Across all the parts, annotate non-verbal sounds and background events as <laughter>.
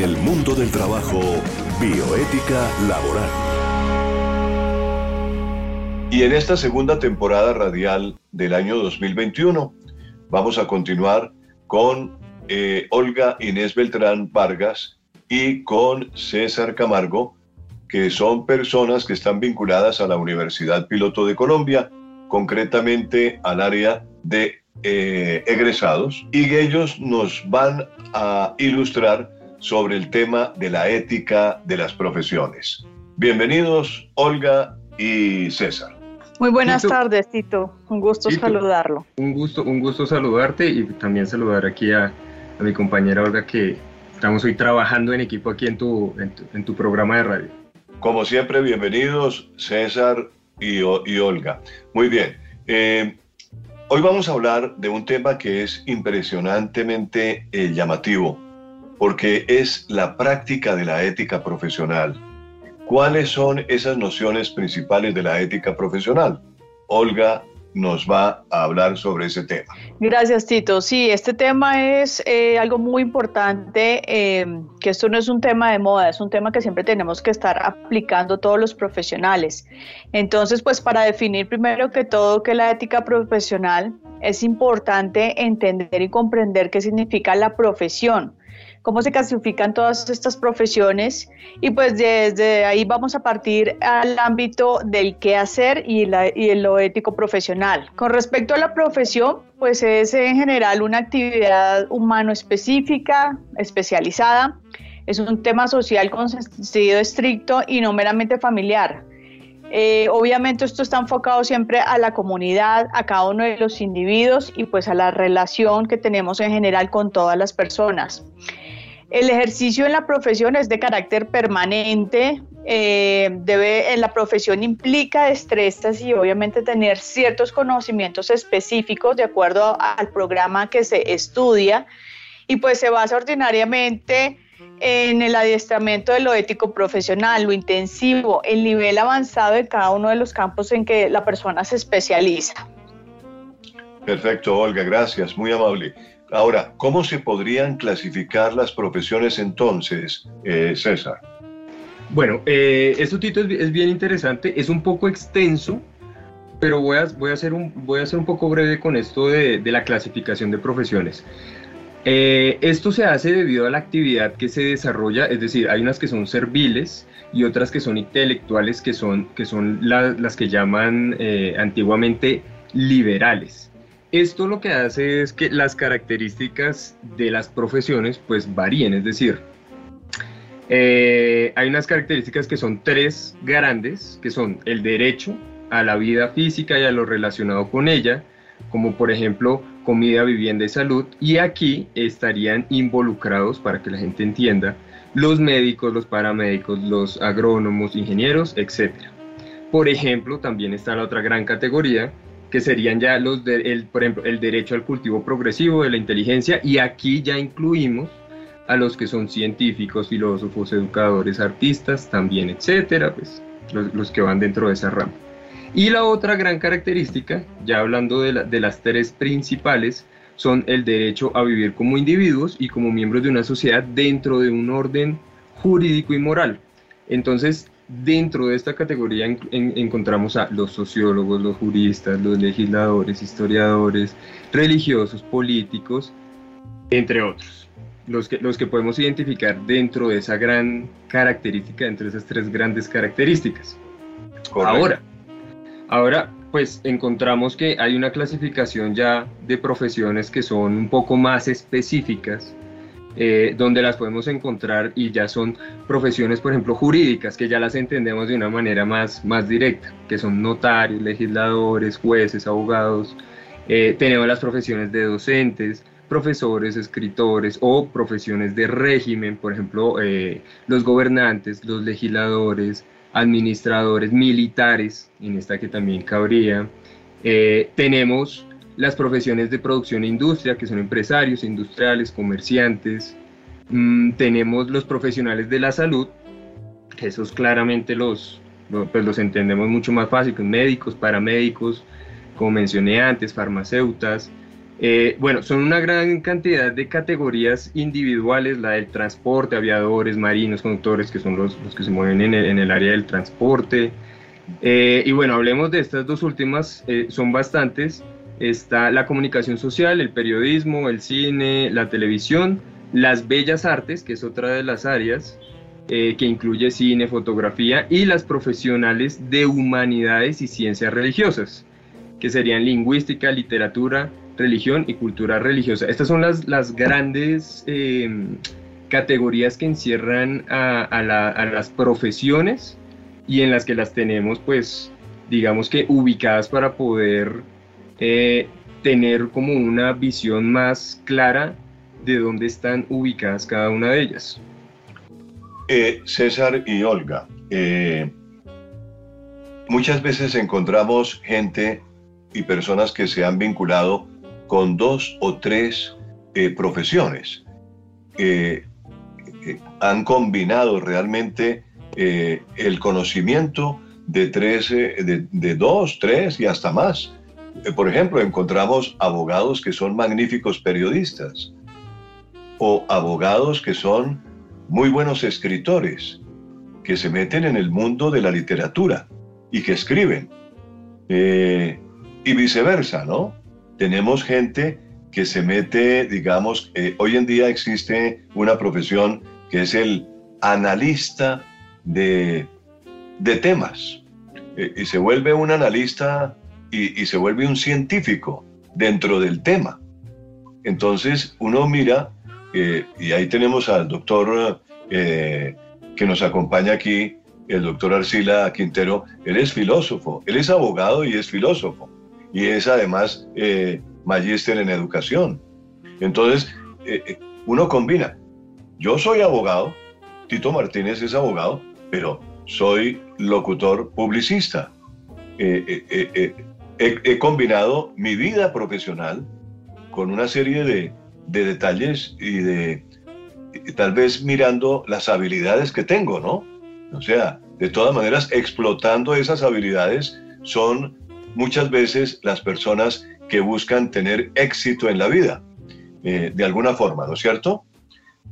en el mundo del trabajo, bioética laboral. Y en esta segunda temporada radial del año 2021 vamos a continuar con eh, Olga Inés Beltrán Vargas y con César Camargo, que son personas que están vinculadas a la Universidad Piloto de Colombia, concretamente al área de eh, egresados, y ellos nos van a ilustrar sobre el tema de la ética de las profesiones. Bienvenidos, Olga y César. Muy buenas tardes, Tito. Un gusto saludarlo. Un gusto, un gusto saludarte y también saludar aquí a, mi compañera Olga que estamos hoy trabajando en equipo aquí en tu, en tu, programa de radio. Como siempre, bienvenidos César y, y Olga. Muy bien. Eh, hoy vamos a hablar de un tema que es impresionantemente eh, llamativo porque es la práctica de la ética profesional. ¿Cuáles son esas nociones principales de la ética profesional? Olga nos va a hablar sobre ese tema. Gracias, Tito. Sí, este tema es eh, algo muy importante, eh, que esto no es un tema de moda, es un tema que siempre tenemos que estar aplicando todos los profesionales. Entonces, pues para definir primero que todo que la ética profesional es importante entender y comprender qué significa la profesión cómo se clasifican todas estas profesiones y pues desde ahí vamos a partir al ámbito del qué hacer y, la, y lo ético profesional. Con respecto a la profesión, pues es en general una actividad humano específica, especializada, es un tema social con sentido estricto y no meramente familiar. Eh, obviamente esto está enfocado siempre a la comunidad, a cada uno de los individuos y pues a la relación que tenemos en general con todas las personas. El ejercicio en la profesión es de carácter permanente, eh, debe, en la profesión implica destrezas y obviamente tener ciertos conocimientos específicos de acuerdo al programa que se estudia y pues se basa ordinariamente en el adiestramiento de lo ético profesional, lo intensivo, el nivel avanzado de cada uno de los campos en que la persona se especializa. Perfecto, Olga, gracias, muy amable. Ahora, ¿cómo se podrían clasificar las profesiones entonces, eh, César? Bueno, eh, esto Tito es, bien interesante, es un poco extenso, pero voy a, voy a, ser, un, voy a un poco breve con esto de, de la clasificación de profesiones. Eh, esto se hace debido a la actividad que se desarrolla, es decir, hay unas que son serviles y otras que son intelectuales, que son, que son las que llaman eh, antiguamente liberales. Esto lo que hace es que las características de las profesiones pues varíen, es decir, eh, hay unas características que son tres grandes, que son el derecho a la vida física y a lo relacionado con ella, como por ejemplo comida, vivienda y salud, y aquí estarían involucrados, para que la gente entienda, los médicos, los paramédicos, los agrónomos, ingenieros, etc. Por ejemplo, también está la otra gran categoría, que serían ya los, de, el, por ejemplo, el derecho al cultivo progresivo de la inteligencia, y aquí ya incluimos a los que son científicos, filósofos, educadores, artistas, también, etcétera, pues los, que van dentro de esa rama. Y la otra gran característica, ya hablando de, de las tres principales, son el derecho a vivir como individuos y como miembros de una sociedad dentro de un orden jurídico y moral. Entonces, Dentro de esta categoría encontramos a los sociólogos, los juristas, los legisladores, historiadores, religiosos, políticos, entre otros. Los que, los que podemos identificar dentro de esa gran característica, entre esas tres grandes características. Ahora, ahora, pues encontramos que hay una clasificación ya de profesiones que son un poco más específicas eh, donde las podemos encontrar y ya son profesiones, por ejemplo, jurídicas, que ya las entendemos de una manera más, más directa, que son notarios, legisladores, jueces, abogados. Eh, tenemos las profesiones de docentes, profesores, escritores o profesiones de régimen, por ejemplo, eh, los gobernantes, los legisladores, administradores, militares, en esta que también cabría. tenemos las profesiones de producción e industria, que son empresarios, industriales, comerciantes. Mm, tenemos los profesionales de la salud, que esos claramente los, pues los entendemos mucho más fácil, médicos, paramédicos, como mencioné antes, farmacéuticas. Eh, bueno, son una gran cantidad de categorías individuales, la del transporte, aviadores, marinos, conductores, que son los, que se mueven en el, área del transporte. Eh, y bueno, hablemos de estas dos últimas, eh, son bastantes. Está la comunicación social, el periodismo, el cine, la televisión, las bellas artes, que es otra de las áreas, que incluye cine, fotografía, y las profesionales de humanidades y ciencias religiosas, que serían lingüística, literatura, religión y cultura religiosa. Estas son las, las grandes em, categorías que encierran a, las profesiones y en las que las tenemos, pues, digamos que ubicadas para poder eh, tener como una visión más clara de dónde están ubicadas cada una de ellas. Eh, César y Olga, eh, muchas veces encontramos gente y personas que se han vinculado con dos o tres eh, profesiones. que han combinado realmente el conocimiento de, tres, de, dos, tres y hasta más. Eh, por ejemplo, encontramos abogados que son magníficos periodistas o abogados que son muy buenos escritores, que se meten en el mundo de la literatura y que escriben. y viceversa, ¿no? tenemos gente que se mete, digamos, eh, hoy en día existe una profesión que es el analista de, temas. Eh, y se vuelve un analista y, se vuelve un científico dentro del tema. Entonces uno mira, eh, y ahí tenemos al doctor que nos acompaña aquí, el doctor Arcila Quintero, él es filósofo, él es abogado y es filósofo y es además eh, magíster en educación. Entonces, eh, eh, uno combina. Yo soy abogado, Tito Martínez es abogado, pero soy locutor publicista. He, combinado mi vida profesional con una serie de, de detalles y de tal vez mirando las habilidades que tengo, ¿no? O sea, de todas maneras, explotando esas habilidades son muchas veces las personas que buscan tener éxito en la vida, eh, de alguna forma, ¿no es cierto?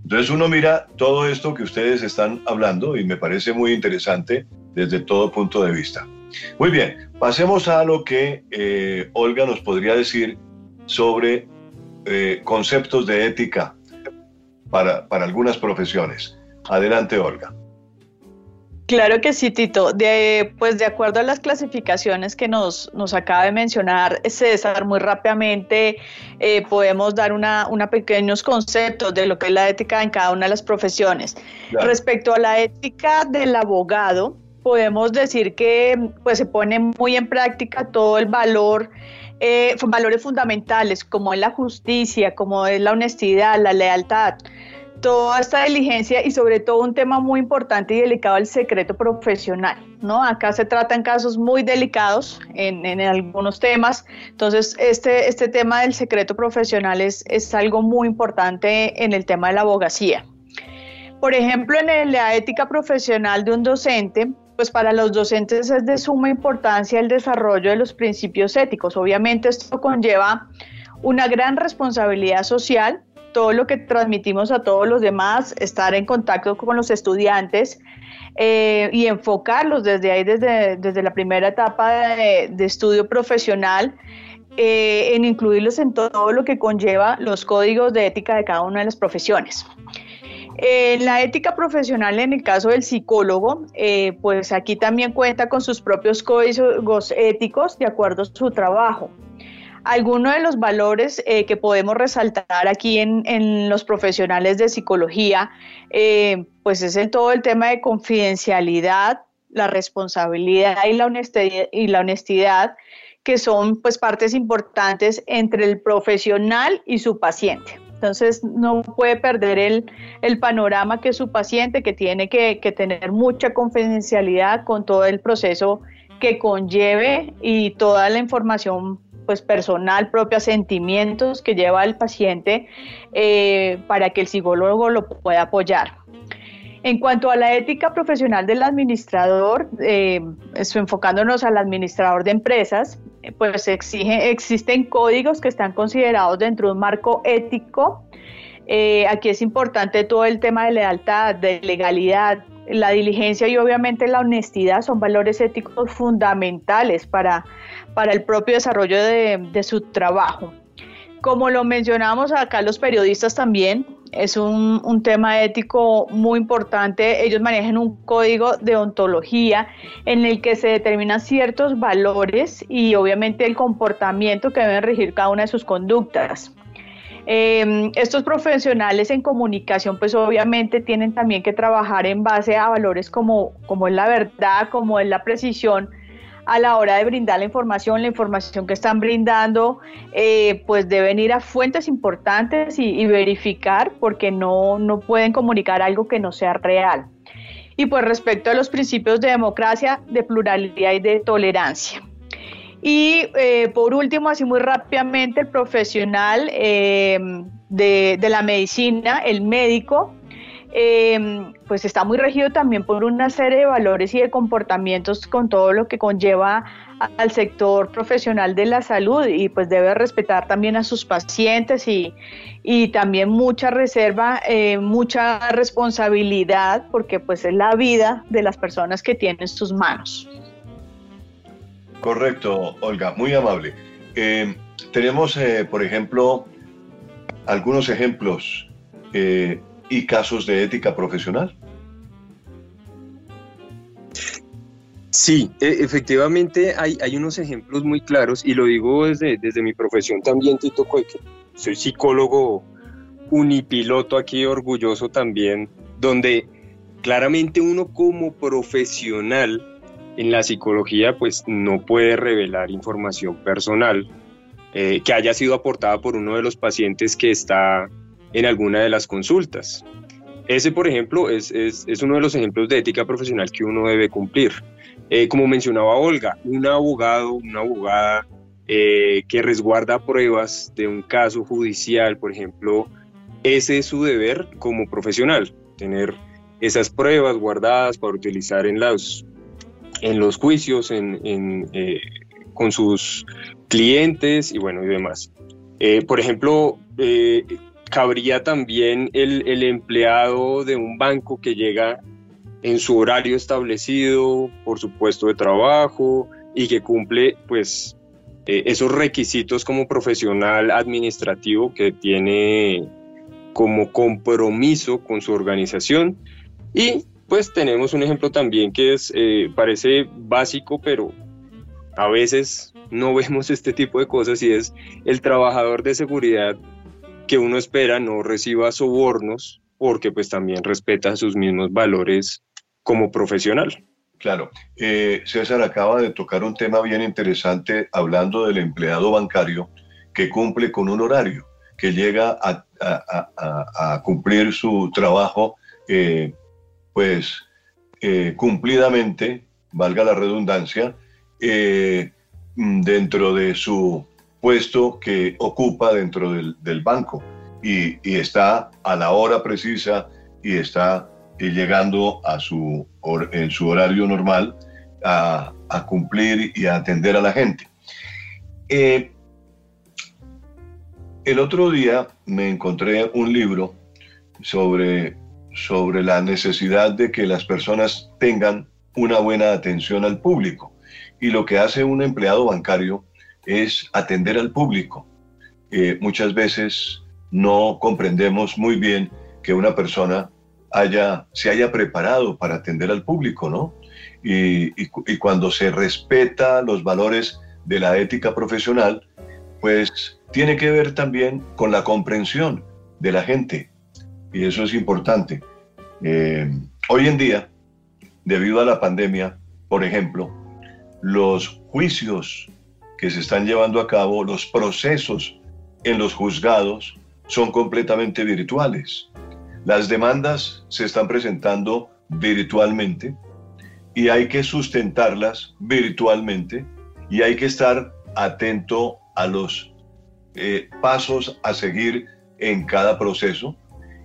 Entonces uno mira todo esto que ustedes están hablando y me parece muy interesante desde todo punto de vista. Muy bien, pasemos a lo que eh, Olga nos podría decir sobre eh, conceptos de ética para, para algunas profesiones. Adelante, Olga. Claro que sí, Tito. De, pues de acuerdo a las clasificaciones que nos, nos acaba de mencionar César, muy rápidamente eh, podemos dar una, una, pequeños conceptos de lo que es la ética en cada una de las profesiones. Respecto a la ética del abogado, podemos decir que pues se pone muy en práctica todo el valor eh, valores fundamentales como es la justicia, como es la honestidad, la lealtad toda esta diligencia y sobre todo un tema muy importante y delicado, el secreto profesional, ¿no? Acá se tratan casos muy delicados en, en algunos temas, entonces este, este tema del secreto profesional es, es algo muy importante en el tema de la abogacía. Por ejemplo, en la ética profesional de un docente, pues para los docentes es de suma importancia el desarrollo de los principios éticos. Obviamente esto conlleva una gran responsabilidad social, todo lo que transmitimos a todos los demás, estar en contacto con los estudiantes eh, y enfocarlos desde ahí, desde, desde la primera etapa de, estudio profesional, eh, en incluirlos en todo lo que conlleva los códigos de ética de cada una de las profesiones. Eh, la ética profesional en el caso del psicólogo, pues aquí también cuenta con sus propios códigos éticos de acuerdo a su trabajo. Algunos de los valores eh, que podemos resaltar aquí en, los profesionales de psicología, eh, pues es todo el tema de confidencialidad, la responsabilidad y la honestidad, y la honestidad que son pues partes importantes entre el profesional y su paciente. Entonces no puede perder el, panorama que su paciente, que tiene que, que, tener mucha confidencialidad con todo el proceso que conlleve y toda la información pues personal, propios sentimientos que lleva el paciente eh, para que el psicólogo lo pueda apoyar. En cuanto a la ética profesional del administrador, eh, enfocándonos al administrador de empresas, pues existen códigos que están considerados dentro de un marco ético. Eh, aquí es importante todo el tema de lealtad, de legalidad, la diligencia y obviamente la honestidad son valores éticos fundamentales para, para el propio desarrollo de, de su trabajo. Como lo mencionamos acá los periodistas también, es un, un, tema ético muy importante. Ellos manejan un código de ontología en el que se determinan ciertos valores y obviamente el comportamiento que deben regir cada una de sus conductas. Eh, estos profesionales en comunicación pues obviamente tienen también que trabajar en base a valores como, como es la verdad, como es la precisión, a la hora de brindar la información, la información que están brindando, eh, pues deben ir a fuentes importantes y, verificar porque no, no pueden comunicar algo que no sea real. Y pues respecto a los principios de democracia, de pluralidad y de tolerancia. Y eh, por último, así muy rápidamente, el profesional eh, de, de, la medicina, el médico, eh, pues está muy regido también por una serie de valores y de comportamientos con todo lo que conlleva al sector profesional de la salud y pues debe respetar también a sus pacientes y, y también mucha reserva, eh, mucha responsabilidad porque pues es la vida de las personas que tienen sus manos. Correcto, Olga, muy amable. Eh, tenemos, eh, por ejemplo, algunos ejemplos eh, y casos de ética profesional. Sí, e, efectivamente hay, hay, unos ejemplos muy claros y lo digo desde, desde mi profesión también, Tito Coeque. Soy psicólogo unipiloto aquí, orgulloso también, donde claramente uno como profesional en la psicología pues no puede revelar información personal eh, que haya sido aportada por uno de los pacientes que está en alguna de las consultas. Ese, por ejemplo, es, es, es uno de los ejemplos de ética profesional que uno debe cumplir. Eh, como mencionaba Olga, un abogado, una abogada eh, que resguarda pruebas de un caso judicial, por ejemplo, ese es su deber como profesional, tener esas pruebas guardadas para utilizar en los en los juicios, en, eh, con sus clientes y bueno, y demás. Por ejemplo, cabría también el, empleado de un banco que llega en su horario establecido por su puesto de trabajo y que cumple pues esos requisitos como profesional administrativo que tiene como compromiso con su organización. Y pues tenemos un ejemplo también que es, eh, parece básico, pero a veces no <laughs> vemos este tipo de cosas y es el trabajador de seguridad que uno espera no reciba sobornos porque pues también respeta sus mismos valores como profesional. Claro, eh, César acaba de tocar un tema bien interesante hablando del empleado bancario que cumple con un horario, que llega a, cumplir su trabajo eh, pues eh, cumplidamente, valga la redundancia, dentro de su puesto que ocupa dentro del, banco y, está a la hora precisa y está eh, llegando a su, en su horario normal a, cumplir y a atender a la gente. el otro día me encontré un libro sobre sobre la necesidad de que las personas tengan una buena atención al público. Y lo que hace un empleado bancario es atender al público. Eh, muchas veces no comprendemos muy bien que una persona haya, se haya preparado para atender al público, ¿no? Y, y cuando se respeta los valores de la ética profesional, pues tiene que ver también con la comprensión de la gente, y eso es importante. Eh, hoy en día, debido a la pandemia, por ejemplo, los juicios que se están llevando a cabo, los procesos en los juzgados son completamente virtuales. Las demandas se están presentando virtualmente y hay que sustentarlas virtualmente y hay que estar atento a los eh, pasos a seguir en cada proceso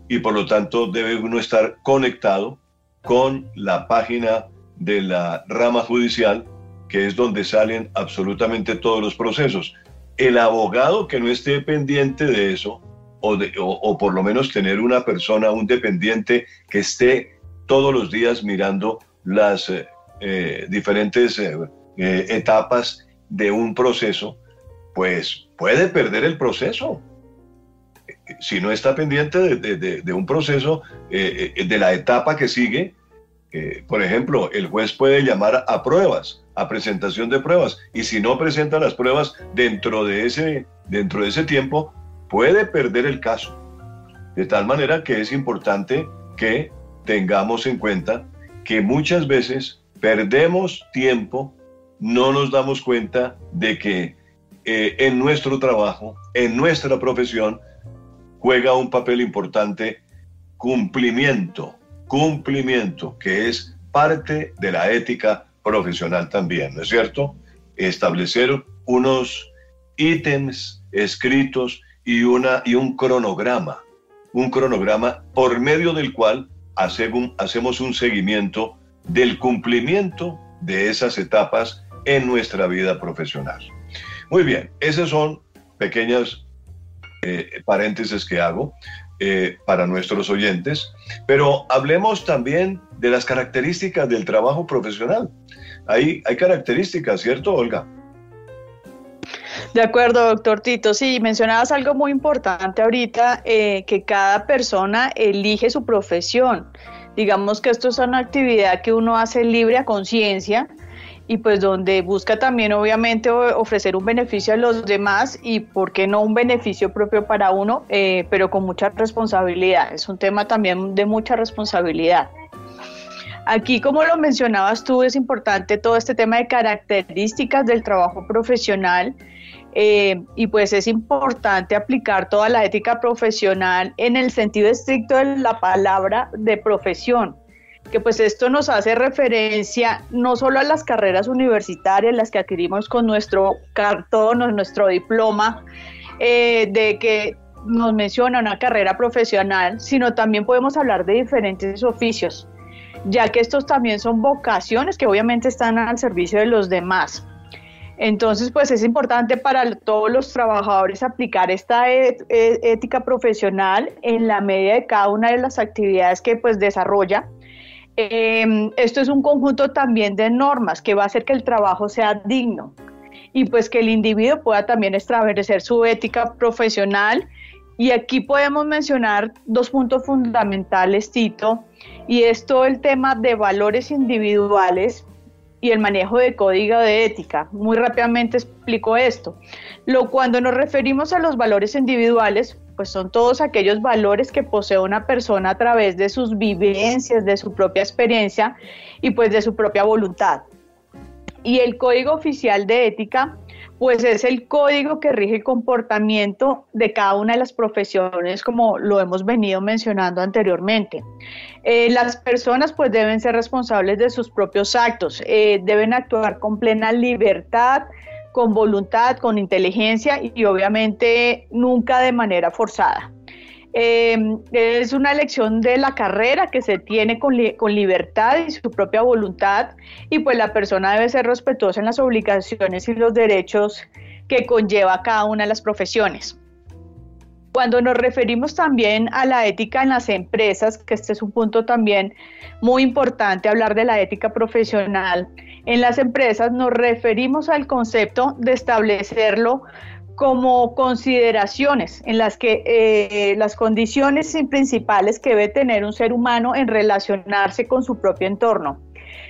y por lo tanto debe uno estar conectado con la página de la rama judicial que es donde salen absolutamente todos los procesos. El abogado que no esté pendiente de eso, o, o, por lo menos tener una persona, un dependiente que esté todos los días mirando las eh, eh, diferentes eh, etapas de un proceso, pues puede perder el proceso. Si no está pendiente de, un proceso, de la etapa que sigue, por ejemplo, el juez puede llamar a pruebas, a presentación de pruebas, y si no presenta las pruebas dentro de ese, dentro de ese tiempo, puede perder el caso. De tal manera que es importante que tengamos en cuenta que muchas veces perdemos tiempo, no nos damos cuenta de que eh, en nuestro trabajo, en nuestra profesión, juega un papel importante cumplimiento, cumplimiento, que es parte de la ética profesional también, ¿no es cierto? Establecer unos ítems escritos y, una, y un cronograma, un cronograma por medio del cual hacemos un seguimiento del cumplimiento de esas etapas en nuestra vida profesional. Muy bien, esas son pequeñas eh, paréntesis que hago eh, para nuestros oyentes, pero hablemos también de las características del trabajo profesional. Hay, hay características, ¿cierto, Olga? De acuerdo, doctor Tito. Sí, mencionabas algo muy importante ahorita, eh, que cada persona elige su profesión. Digamos que esto es una actividad que uno hace libre a conciencia y pues donde busca también obviamente ofrecer un beneficio a los demás y por qué no un beneficio propio para uno, eh, pero con mucha responsabilidad. Es un tema también de mucha responsabilidad. Aquí, como lo mencionabas tú, es importante todo este tema de características del trabajo profesional eh, y pues es importante aplicar toda la ética profesional en el sentido estricto de la palabra de profesión, que pues esto nos hace referencia no solo a las carreras universitarias, las que adquirimos con nuestro cartón o nuestro diploma, eh, de que nos menciona una carrera profesional, sino también podemos hablar de diferentes oficios, ya que estos también son vocaciones que obviamente están al servicio de los demás. Entonces, pues es importante para todos los trabajadores aplicar esta e, e, ética profesional en la medida de cada una de las actividades que pues desarrolla. Em, esto es un conjunto también de normas que va a hacer que el trabajo sea digno y pues que el individuo pueda también establecer su ética profesional. Y aquí podemos mencionar dos puntos fundamentales, Tito, y es todo el tema de valores individuales y el manejo de código de ética. Muy rápidamente explico esto. Lo, cuando nos referimos a los valores individuales, pues son todos aquellos valores que posee una persona a través de sus vivencias, de su propia experiencia y pues de su propia voluntad. Y el código oficial de ética pues es el código que rige el comportamiento de cada una de las profesiones, como lo hemos venido mencionando anteriormente. Eh, las personas pues deben ser responsables de sus propios actos, eh, deben actuar con plena libertad, con voluntad, con inteligencia y obviamente nunca de manera forzada. Eh, es una elección de la carrera que se tiene con, con, libertad y su propia voluntad y pues la persona debe ser respetuosa en las obligaciones y los derechos que conlleva cada una de las profesiones. Cuando nos referimos también a la ética en las empresas, que este es un punto también muy importante, hablar de la ética profesional, en las empresas nos referimos al concepto de establecerlo como consideraciones en las que eh, las condiciones principales que debe tener un ser humano en relacionarse con su propio entorno.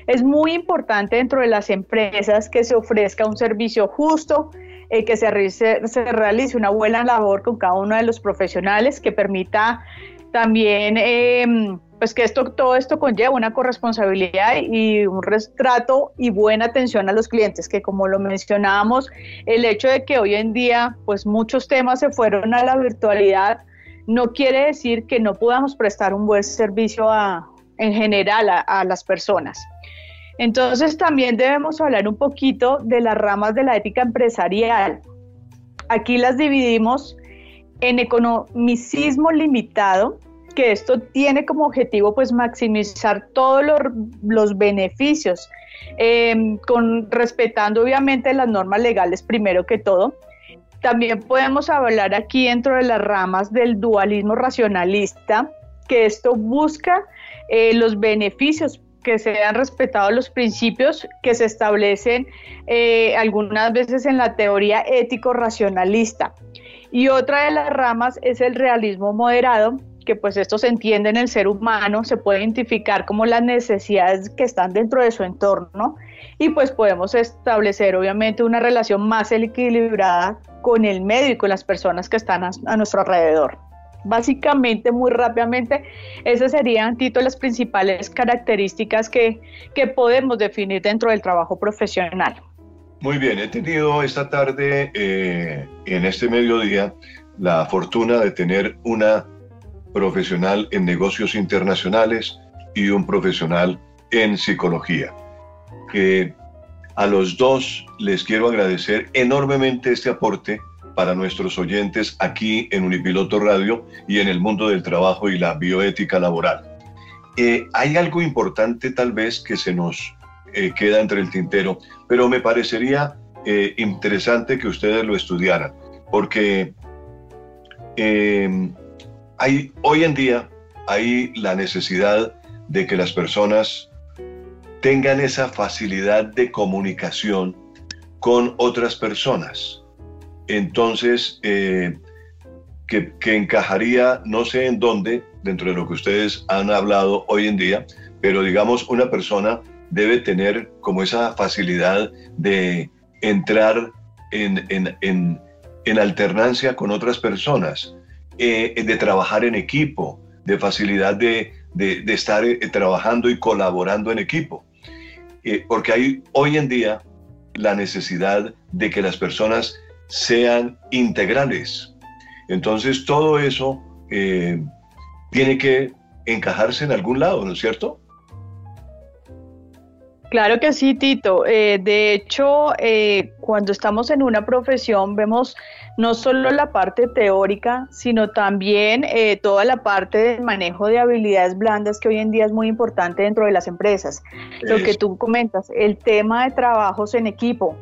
Es muy importante dentro de las empresas que se ofrezca un servicio justo, eh, que se realice, se realice, una buena labor con cada uno de los profesionales, que permita también em, pues que esto, todo esto conlleva una corresponsabilidad y un retrato y buena atención a los clientes, que como lo mencionábamos, el hecho de que hoy en día pues muchos temas se fueron a la virtualidad no quiere decir que no podamos prestar un buen servicio en general a las personas. Entonces también debemos hablar un poquito de las ramas de la ética empresarial. Aquí las dividimos en economicismo limitado, que esto tiene como objetivo pues maximizar todos los, beneficios, em, con, respetando obviamente las normas legales primero que todo. También podemos hablar aquí dentro de las ramas del dualismo racionalista, que esto busca eh, los beneficios que sean respetados los principios que se establecen eh, algunas veces en la teoría ético-racionalista. Y otra de las ramas es el realismo moderado, que pues esto se entiende en el ser humano, se puede identificar como las necesidades que están dentro de su entorno y pues podemos establecer obviamente una relación más equilibrada con el medio y con las personas que están a, nuestro alrededor. Básicamente, muy rápidamente, esas serían, Tito, las principales características que, que podemos definir dentro del trabajo profesional. Muy bien, he tenido esta tarde, eh, en este mediodía, la fortuna de tener una profesional en negocios internacionales y un profesional en psicología. Que a los dos les quiero agradecer enormemente este aporte para nuestros oyentes aquí en Unipiloto Radio y en el mundo del trabajo y la bioética laboral. Eh, hay algo importante tal vez que se nos eh, queda entre el tintero, pero me parecería eh, interesante que ustedes lo estudiaran, porque hoy en día hay la necesidad de que las personas tengan esa facilidad de comunicación con otras personas. Entonces, eh, que, encajaría, no sé en dónde, dentro de lo que ustedes han hablado hoy en día, pero digamos, una persona debe tener como esa facilidad de entrar en, en, en, en alternancia con otras personas. Eh, de trabajar en equipo, de facilidad de, estar eh, trabajando y colaborando en equipo. Eh, porque hay hoy en día la necesidad de que las personas sean integrales. Entonces todo eso tiene que encajarse en algún lado, ¿no es cierto? Claro que sí, Tito. de hecho, cuando estamos en una profesión vemos no solo la parte teórica, sino también eh, toda la parte del manejo de habilidades blandas que hoy en día es muy importante dentro de las empresas. Lo que tú comentas, el tema de trabajos en equipo,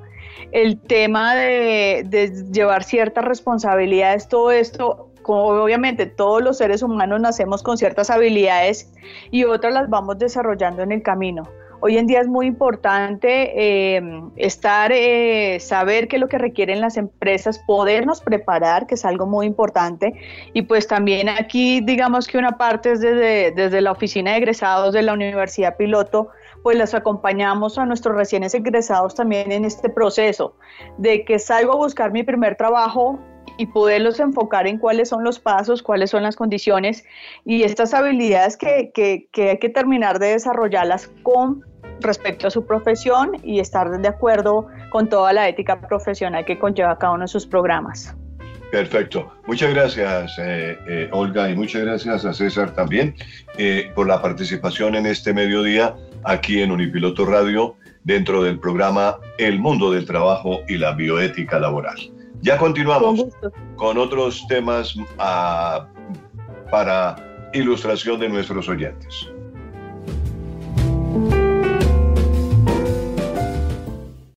el tema de, de llevar ciertas responsabilidades, todo esto como obviamente todos los seres humanos nacemos con ciertas habilidades y otras las vamos desarrollando en el camino. Hoy en día es muy importante eh, estar, eh, saber qué es lo que requieren las empresas, podernos preparar, que es algo muy importante. Y pues también aquí, digamos que una parte es desde, desde la oficina de egresados de la Universidad Piloto, pues los acompañamos a nuestros recién egresados también en este proceso de que salgo a buscar mi primer trabajo y poderlos enfocar en cuáles son los pasos, cuáles son las condiciones y estas habilidades que, que, que hay que terminar de desarrollarlas con respecto a su profesión y estar de acuerdo con toda la ética profesional que conlleva cada uno de sus programas. Perfecto. Muchas gracias, eh, eh, Olga, y muchas gracias a César también eh, por la participación en este mediodía aquí en Unipiloto Radio dentro del programa El Mundo del Trabajo y la Bioética Laboral. Ya continuamos con, otros temas ah, para ilustración de nuestros oyentes.